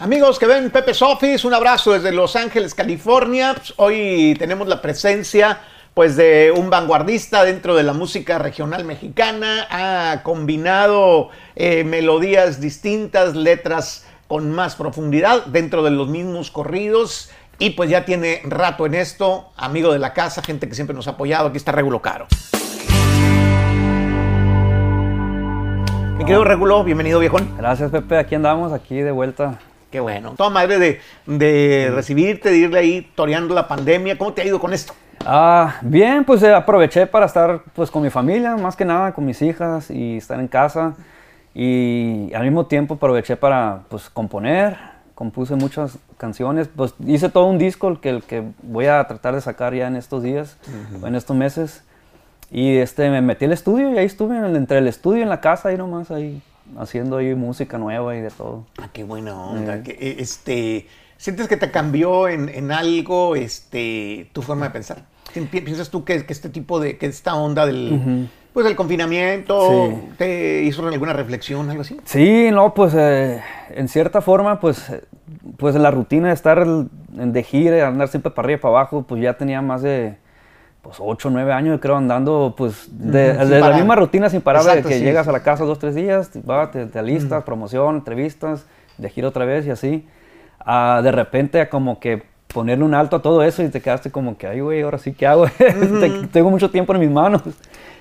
Amigos que ven Pepe's Office, un abrazo desde Los Ángeles, California. Pues, hoy tenemos la presencia pues de un vanguardista dentro de la música regional mexicana. Ha combinado eh, melodías distintas, letras con más profundidad dentro de los mismos corridos. Y pues ya tiene rato en esto, amigo de la casa, gente que siempre nos ha apoyado. Aquí está Regulo Caro. Mi querido Regulo, bienvenido viejón. Gracias Pepe, aquí andamos, aquí de vuelta Qué bueno. Toda madre de, de recibirte, de irle ahí toreando la pandemia. ¿Cómo te ha ido con esto? Ah, bien, pues eh, aproveché para estar pues con mi familia, más que nada con mis hijas y estar en casa. Y al mismo tiempo aproveché para pues componer, compuse muchas canciones, pues hice todo un disco que, el que voy a tratar de sacar ya en estos días, en estos meses. Y este, me metí al estudio y ahí estuve entre el estudio y en la casa, ahí nomás, ahí haciendo ahí música nueva y de todo. Ah, qué buena onda. Que, eh, este, ¿Sientes que te cambió en, en, algo este, tu forma de pensar? ¿Piensas tú que, que este tipo de, que esta onda del, pues, del confinamiento te hizo alguna reflexión, algo así? Sí, no, pues eh, en cierta forma, pues, pues la rutina de estar de gira, andar siempre para arriba y para abajo, pues ya tenía más de pues 8 o 9 años, creo, andando pues de, la misma rutina sin parar, de que llegas a la casa dos, tres días, te, te alistas, promoción, entrevistas, de gira otra vez y así. de repente como que ponerle un alto a todo eso y te quedaste como que, ay, güey, ahora sí, ¿qué hago? Tengo mucho tiempo en mis manos.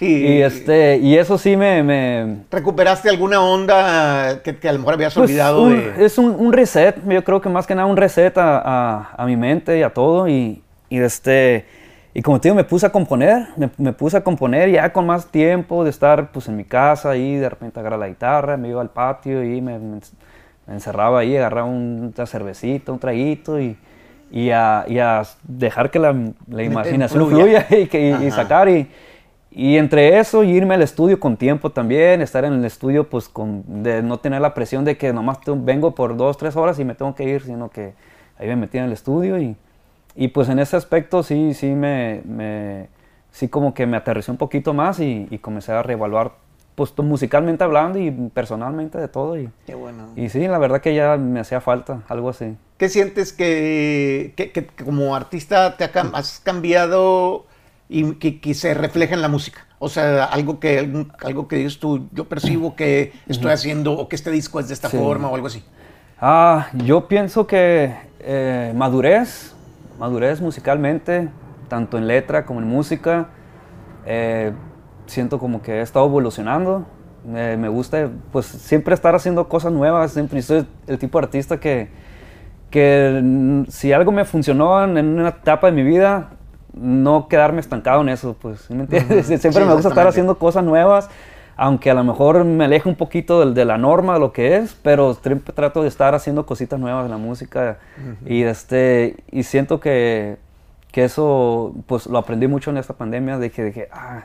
Y, este, y eso sí me, ¿Recuperaste alguna onda que, a lo mejor habías pues, olvidado? Es un, un, reset, yo creo que más que nada un reset a, a, a mi mente y a todo. Y, y este y como te digo, me puse a componer, me, puse a componer ya con más tiempo de estar pues en mi casa y de repente agarrar la guitarra, me iba al patio y me, encerraba ahí, agarraba una cervecita, un traguito y, y, a, y a dejar que la, la imaginación fluya, y, que, y, sacar. Y, y entre eso y irme al estudio con tiempo también, estar en el estudio pues con, de no tener la presión de que nomás vengo por dos, tres horas y me tengo que ir, sino que ahí me metí en el estudio y y pues en ese aspecto sí, sí me, me sí como que me aterricé un poquito más y, y comencé a reevaluar pues musicalmente hablando y personalmente de todo. Y, Qué bueno. Y sí, la verdad que ya me hacía falta algo así. ¿Qué sientes que, que, que como artista te has cambiado y que, se refleja en la música? O sea, algo que, algo que dices tú, yo percibo que estoy haciendo o que este disco es de esta forma o algo así. Ah, yo pienso que eh, madurez, madurez musicalmente, tanto en letra como en música. Eh, siento como que he estado evolucionando. me gusta pues siempre estar haciendo cosas nuevas. Siempre soy el tipo de artista que, que si algo me funcionó en, una etapa de mi vida, no quedarme estancado en eso. Pues, siempre me gusta estar haciendo cosas nuevas aunque a lo mejor me aleje un poquito de, de, la norma, de lo que es, pero siempre trato de estar haciendo cositas nuevas en la música. Y, este, y siento que, que, eso pues lo aprendí mucho en esta pandemia, de que dije, ah,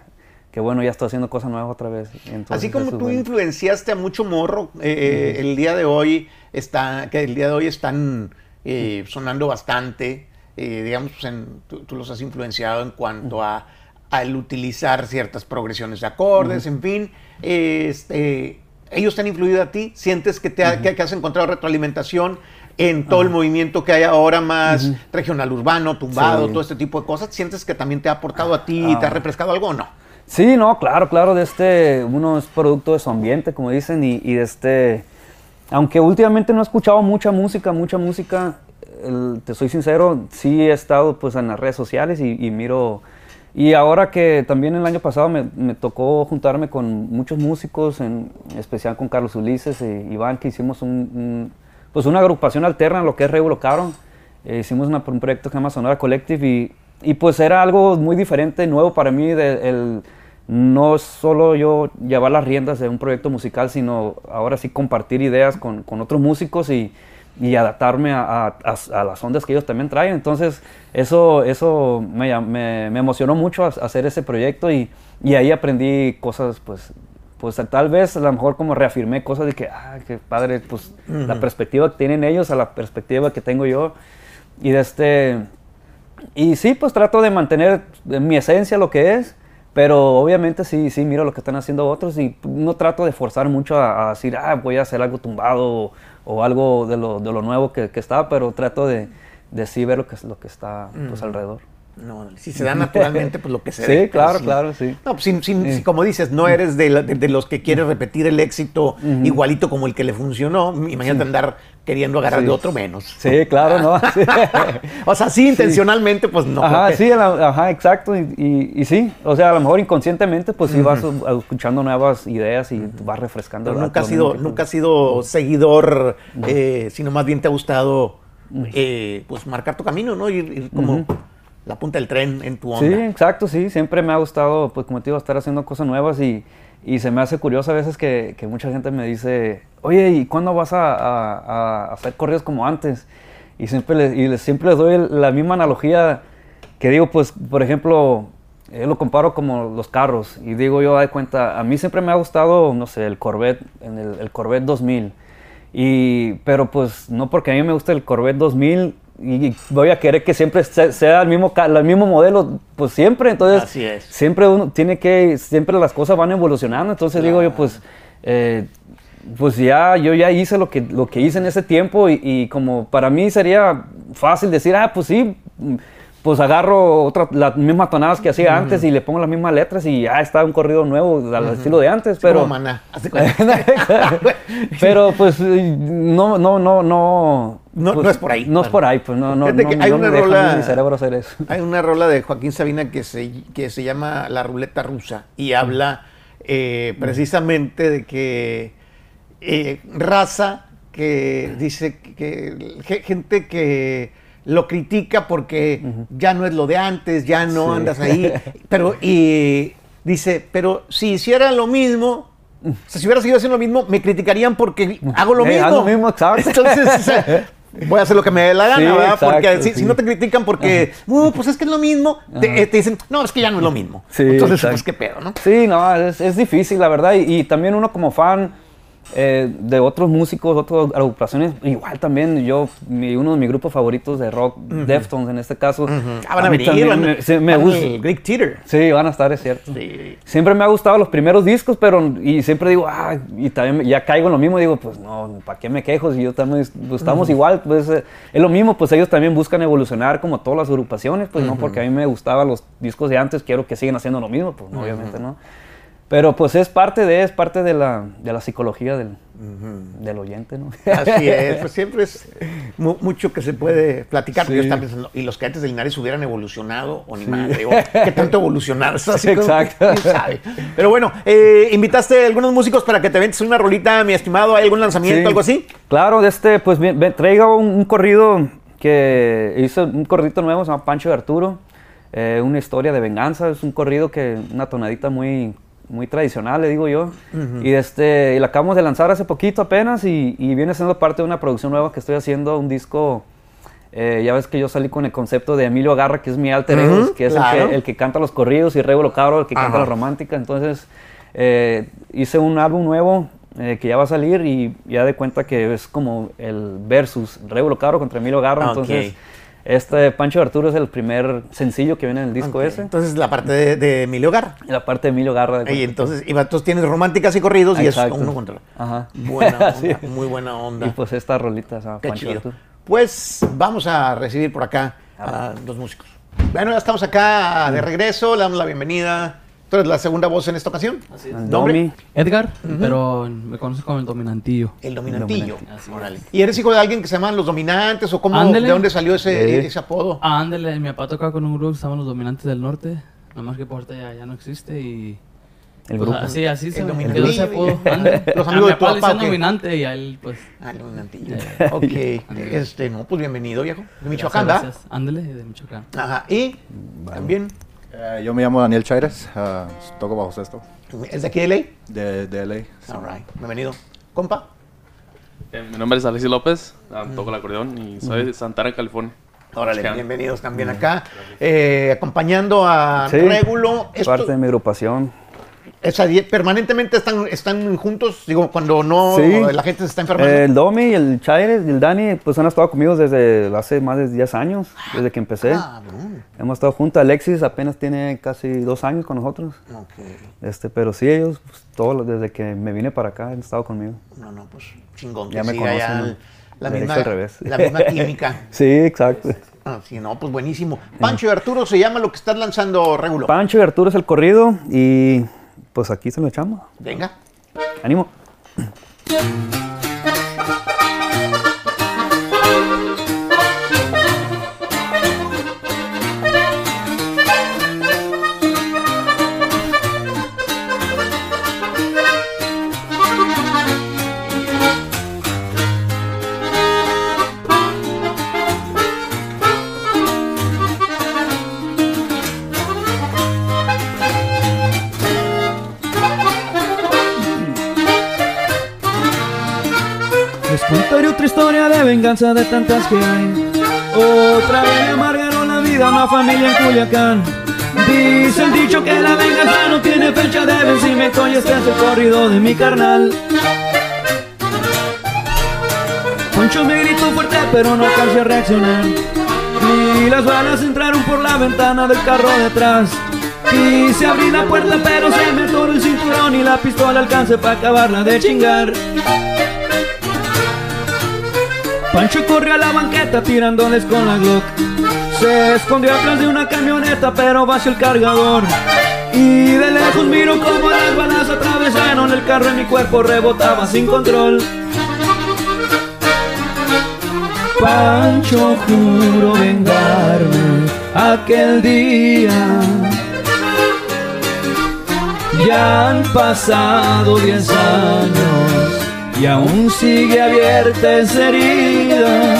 qué bueno, ya estoy haciendo cosas nuevas otra vez. Así como tú influenciaste a mucho morro, eh, eh, el día de hoy está, que el día de hoy están eh, sonando bastante, digamos, pues, en, tú, los has influenciado en cuanto a al utilizar ciertas progresiones de acordes, en fin. Este, ellos te han influido a ti, sientes que, te que, has encontrado retroalimentación en todo el movimiento que hay ahora más regional urbano, tumbado, todo este tipo de cosas, ¿sientes que también te ha aportado a ti y te ha ah. refrescado algo o no? Sí, no, claro, claro, de este, uno es producto de su ambiente, como dicen, y, de este, aunque últimamente no he escuchado mucha música, mucha música, te soy sincero, sí he estado pues en las redes sociales y miro y ahora que también el año pasado me, me, tocó juntarme con muchos músicos, en especial con Carlos Ulises e Iván, que hicimos un, pues una agrupación alterna a lo que es Regulo Caro. Eh, hicimos una, un proyecto que se llama Sonora Collective y, y, pues era algo muy diferente, nuevo para mí, de, el, no solo yo llevar las riendas de un proyecto musical, sino ahora sí compartir ideas con, con otros músicos y, y adaptarme a, a, las ondas que ellos también traen. Entonces, eso, eso me, me, me emocionó mucho hacer ese proyecto y, y, ahí aprendí cosas, pues, pues tal vez a lo mejor como reafirmé cosas de que, ah, qué padre, pues la perspectiva que tienen ellos a la perspectiva que tengo yo. Y de este, y sí, pues trato de mantener mi esencia lo que es, pero obviamente sí, sí, miro lo que están haciendo otros y no trato de forzar mucho a, a decir, ah, voy a hacer algo tumbado o algo de lo, de lo nuevo que, que está, pero trato de, de sí ver lo que, lo que está pues, alrededor. No, si se da naturalmente, pues lo que se Sí, ve. claro, Sí. claro, sí. No, pues sin- sin- si, como dices, no eres de, la- de- de los que quieres repetir el éxito igualito como el que le funcionó. Imagínate andar queriendo agarrar Sí. de otro menos. Sí, claro, ¿no? Sí. o sea, sí, intencionalmente, pues no. ajá, sí, la- ajá, exacto. Y, y- y sí, o sea, a lo mejor inconscientemente, pues sí vas uh, escuchando nuevas ideas y vas refrescando. Pero nunca has sido, nunca has sido seguidor, eh, sino más bien te ha gustado eh, pues marcar tu camino, ¿no? Ir, ir como la punta del tren en tu Sí, onda. exacto, sí. Siempre me ha gustado, pues como te digo, estar haciendo cosas nuevas y, y se me hace curioso a veces que, que mucha gente me dice, oye, ¿y cuándo vas a, a- a hacer corridos como antes? Y siempre les, y les- siempre les doy la misma analogía que digo, pues, por ejemplo, yo lo comparo como los carros y digo yo, de cuenta, a mí siempre me ha gustado, no sé, el Corvette, en el, el Corvette 2000. Y, pero pues no porque a mí me gusta el Corvette 2000 y voy a querer que siempre se- sea el mismo, el mismo modelo, pues siempre. Entonces, Así es. siempre uno tiene que, siempre las cosas van evolucionando. Entonces digo yo, pues, eh, pues ya, yo ya hice lo que, lo que hice en ese tiempo y, y como para mí sería fácil decir, ah, pues sí, pues agarro otra, las mismas tonadas que hacía antes y le pongo las mismas letras y ya está un corrido nuevo al estilo de antes. Pero, como maná. pero pues no, no, no, no. No- pues, no es por ahí. No es por ahí, pues no, no, no, que hay no una me deja rola- mi cerebro hacer eso. Hay una rola de Joaquín Sabina que se, que se llama La Ruleta Rusa y habla eh, precisamente de que eh, raza que dice que gente que lo critica porque ya no es lo de antes, ya no Sí. andas ahí, pero y dice, pero si hiciera lo mismo, o sea, si hubiera seguido haciendo lo mismo, me criticarían porque hago lo Eh, mismo. haz lo mismo, exacto. Entonces, o sea, voy a hacer lo que me dé la gana, Sí, ¿verdad? porque exacto, si, si sí. no te critican porque, "Uh, pues es que es lo mismo, te, te dicen, no, es que ya no es lo mismo. Sí, Entonces, exacto. pues qué pedo, ¿no? Sí, no, es, es difícil, la verdad. Y, y también uno como fan eh, de otros músicos, otras agrupaciones, igual también yo, mi- uno de mis grupos favoritos de rock, Deftones en este caso. Ah, van a venir, también van, me, sí, me van gusta. al Greek Theater. Sí, van a estar, es cierto. Sí. Siempre me ha gustado los primeros discos, pero y siempre digo, ah, y también ya caigo en lo mismo, digo, pues no, ¿para qué me quejo? Si yo también pues, estamos igual, pues eh, es lo mismo, pues ellos también buscan evolucionar como todas las agrupaciones, pues no porque a mí me gustaban los discos de antes, quiero que sigan haciendo lo mismo, pues no, obviamente no. Pero pues es parte de, es parte de la, de la psicología del, del oyente, ¿no? Así es, pues siempre es mu- mucho que se puede platicar. Sí. Yo estaba pensando, y los cadetes de Linares hubieran evolucionado, o ni madre, o qué tanto evolucionar. Así Sí, como exacto. quién sabe. Pero bueno, eh, invitaste a algunos músicos para que te ventes una rolita, mi estimado. ¿Hay algún lanzamiento, Sí. algo así? Claro, de este, pues ven, traigo un, un corrido que hizo un corridito nuevo, se llama Pancho de Arturo, eh, una historia de venganza, es un corrido que, una tonadita muy, muy tradicional, le digo yo, y este, y la acabamos de lanzar hace poquito apenas y, y viene siendo parte de una producción nueva que estoy haciendo, un disco, eh, ya ves que yo salí con el concepto de Emilio Agarra, que es mi alter ego, que es claro. el, que, el que canta los corridos, y Regulo Cabro, el que canta la romántica, entonces eh, hice un álbum nuevo eh, que ya va a salir y ya de cuenta que es como el versus Regulo Cabro contra Emilio Garra, Ok. entonces este Pancho Arturo es el primer sencillo que viene en el disco ese, Entonces, la parte de, de Emilio Garra. la parte de Emilio Garra. de Y entonces, y entonces tienes románticas y corridos y es Exacto. uno contra Ajá. Buena onda, Sí. muy buena onda. y pues esta rolita se llama Qué Pancho chido. Arturo. Pues vamos a recibir por acá a los músicos. Bueno, ya estamos acá de regreso, le damos la bienvenida. Tú eres la segunda voz en esta ocasión. Así es. El ¿Nombre? Edgar, pero me conoces como el dominantillo. El dominantillo. Así Órale. es. ¿Y eres hijo de alguien que se llaman los dominantes o cómo, de dónde salió ese, Sí. ese apodo? Ah, ándale, mi papá tocaba con un grupo que se llama Los Dominantes del Norte. Nada más que por ya, ya no existe y... El pues, grupo. así, así se El me dominante. quedó ese apodo. ándale. Los A amigos mi de tu papá le papá, decían ¿o qué? dominante y a él, pues... Ah, el dominantillo. Ya. ok. Este, no, pues bienvenido, viejo. De Michoacán, gracias, ¿verdad? Ándale, de Michoacán. Ajá. Y también Eh, yo me llamo Daniel Chaires, ah, toco bajo sexto es de aquí de ley. de, de LA. All right. Bienvenido. Compa. Eh, mi nombre es Alexis López, ah, toco el acordeón y soy de Santana, California. Órale, Mexicano. bienvenidos también acá. Eh, acompañando a Sí, Régulo. Esto- parte de mi agrupación. O sea, die- permanentemente están, están juntos, digo, cuando no Sí. la gente se está enfermando. El Domi, el Chaires y el Dani, pues han estado conmigo desde hace más de 10 años, desde que empecé. Ah. Hemos estado juntos. Alexis apenas tiene casi dos años con nosotros. Este, pero sí, ellos, pues, todos desde que me vine para acá han estado conmigo. No, no, pues chingón. Ya me conocen, ya ¿no? el- la, misma, la misma química. Sí, exacto. Ah, sí, no, pues buenísimo. Pancho y Arturo se llama lo que estás lanzando, Regulo. Pancho y Arturo es el corrido y pues aquí se lo echamos. Venga. Ánimo. Otra historia de venganza de tantas que hay. Otra vez amargaron la vida a una familia en Culiacán. Dice el dicho que la venganza no tiene fecha de vencimiento y este es el corrido de mi carnal. Poncho me gritó fuerte pero no alcancé a reaccionar. Y las balas entraron por la ventana del carro detrás. Quise abrir la puerta pero se me atoró el cinturón y la pistola alcancé para acabarla de chingar. Pancho corrió a la banqueta tirándoles con la Glock. Se escondió atrás de una camioneta, pero vació el cargador. Y de lejos miro como las balas atravesaron el carro y mi cuerpo rebotaba sin control. Pancho juro vengarme aquel día. Ya han pasado diez años y aún sigue abierta esa herida.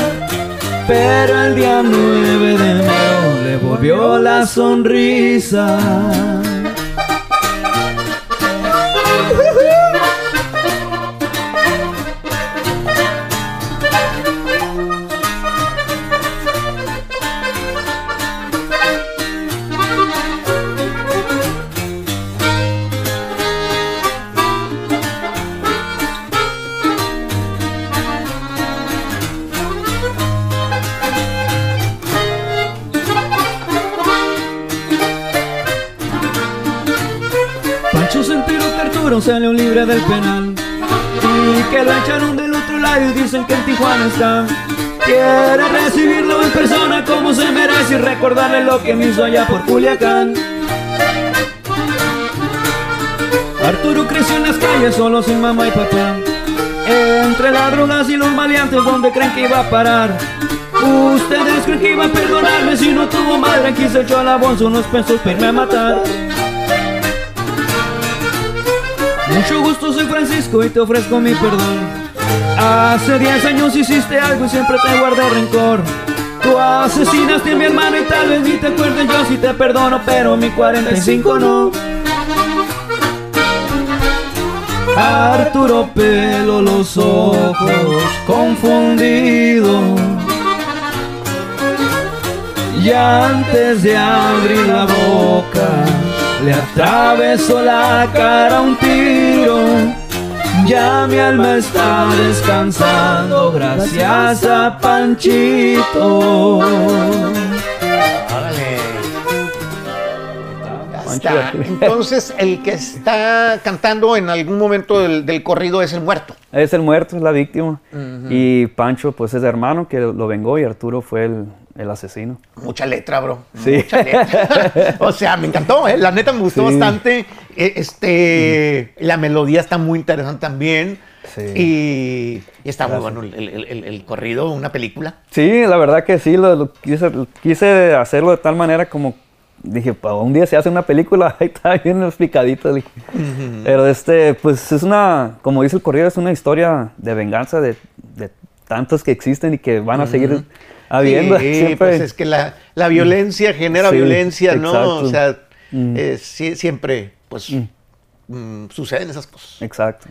Pero el día 9 de enero le volvió la sonrisa. Arturo salió libre del penal. Y que lo echaron del otro lado y dicen que en Tijuana está. Quiere recibirlo en persona como se merece y recordarle lo que me hizo allá por Culiacán. Arturo creció en las calles solo sin mamá y papá. Entre las drogas y los maleantes donde creen que iba a parar Ustedes creen que iba a perdonarme si no tuvo madre Aquí se echó a la bolsa unos pesos para irme a matar Mucho gusto, soy Francisco y te ofrezco mi perdón. Hace 10 años hiciste algo y siempre te guardé rencor. Tú asesinaste a mi hermano y tal vez ni te acuerdes yo si te perdono, pero mi 45 no. Arturo pelo los ojos confundido. Y antes de abrir la boca, le atravesó la cara un tiro. Ya mi alma está descansando gracias a Panchito. Está. Entonces, el que está cantando en algún momento del, del corrido es el muerto. Es el muerto, es la víctima. Y Pancho, pues es hermano que lo vengó y Arturo fue el, el asesino. Mucha letra, bro. Sí. Mucha letra. o sea, me encantó, ¿eh? La neta me gustó Sí. bastante. Eh, Este, La melodía está muy interesante también. Sí. Y, y está muy bueno el, el- el- el corrido, una película. Sí, la verdad que sí, lo, lo quise, lo quise hacerlo de tal manera como dije, un día se hace una película, ahí está bien explicadito. dije. Pero este, pues es una, como dice el corrido, es una historia de venganza de, de tantos que existen y que van a seguir habiendo. Sí, siempre. pues es que la, la violencia genera Sí, violencia, ¿no? exacto. O sea, Mm. eh, siempre, pues, mm, suceden esas cosas. Exacto.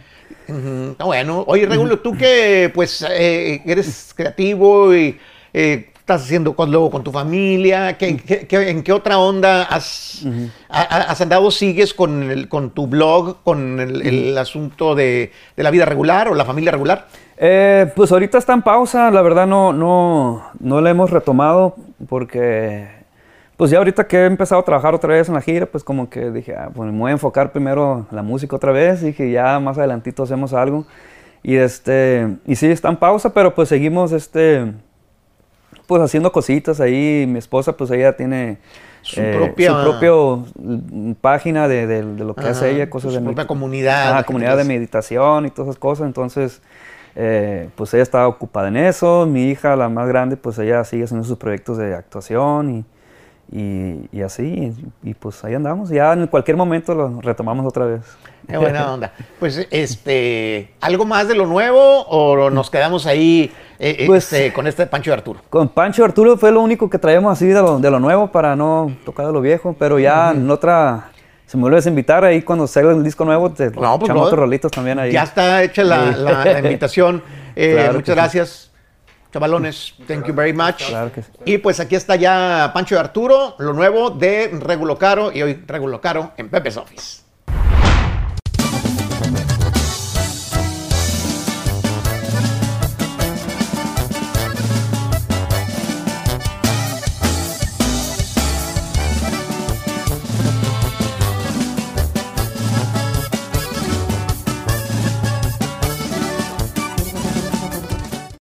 Ah, bueno, oye, Regulo, tú que, pues, eh, eres creativo y eh, estás haciendo con, luego con tu familia? ¿Qué, qué- qué- en qué otra onda has, ha- ha- has andado? ¿Sigues con, el- con tu blog, con el, el asunto de, de la vida regular o la familia regular? Eh, pues ahorita está en pausa, la verdad no, no, no la hemos retomado porque pues ya ahorita que he empezado a trabajar otra vez en la gira, pues como que dije, ah, pues me voy a enfocar primero en la música otra vez, dije ya más adelantito hacemos algo y este, y sí está en pausa, pero pues seguimos este, pues haciendo cositas ahí, mi esposa pues ella tiene Su eh, propia- su propio mm, página de, de- de lo que hace ella, cosas su de propia med- comunidad, que comunidad de meditación y todas esas cosas, entonces eh, pues ella está ocupada en eso, mi hija, la más grande, pues ella sigue haciendo sus proyectos de actuación y, y, y así, y, y, pues ahí andamos, ya en cualquier momento lo retomamos otra vez. Qué buena onda. Pues, este, ¿algo más de lo nuevo o nos quedamos ahí eh, eh, Pues- este, con este Pancho de Arturo? Con Pancho Arturo fue lo único que traíamos así de lo, de lo nuevo para no tocar de lo viejo, pero ya en otra, si me vuelves a invitar ahí cuando salga el disco nuevo, te No, pues, echamos brother, otros rolitos también ahí. Ya está hecha la, la- la invitación. Eh, Claro muchas sí. Chavalones. Thank you very much. Claro que sí. Y pues aquí está ya Pancho de Arturo, lo nuevo de Regulo Caro y hoy Regulo Caro en Pepe's Office.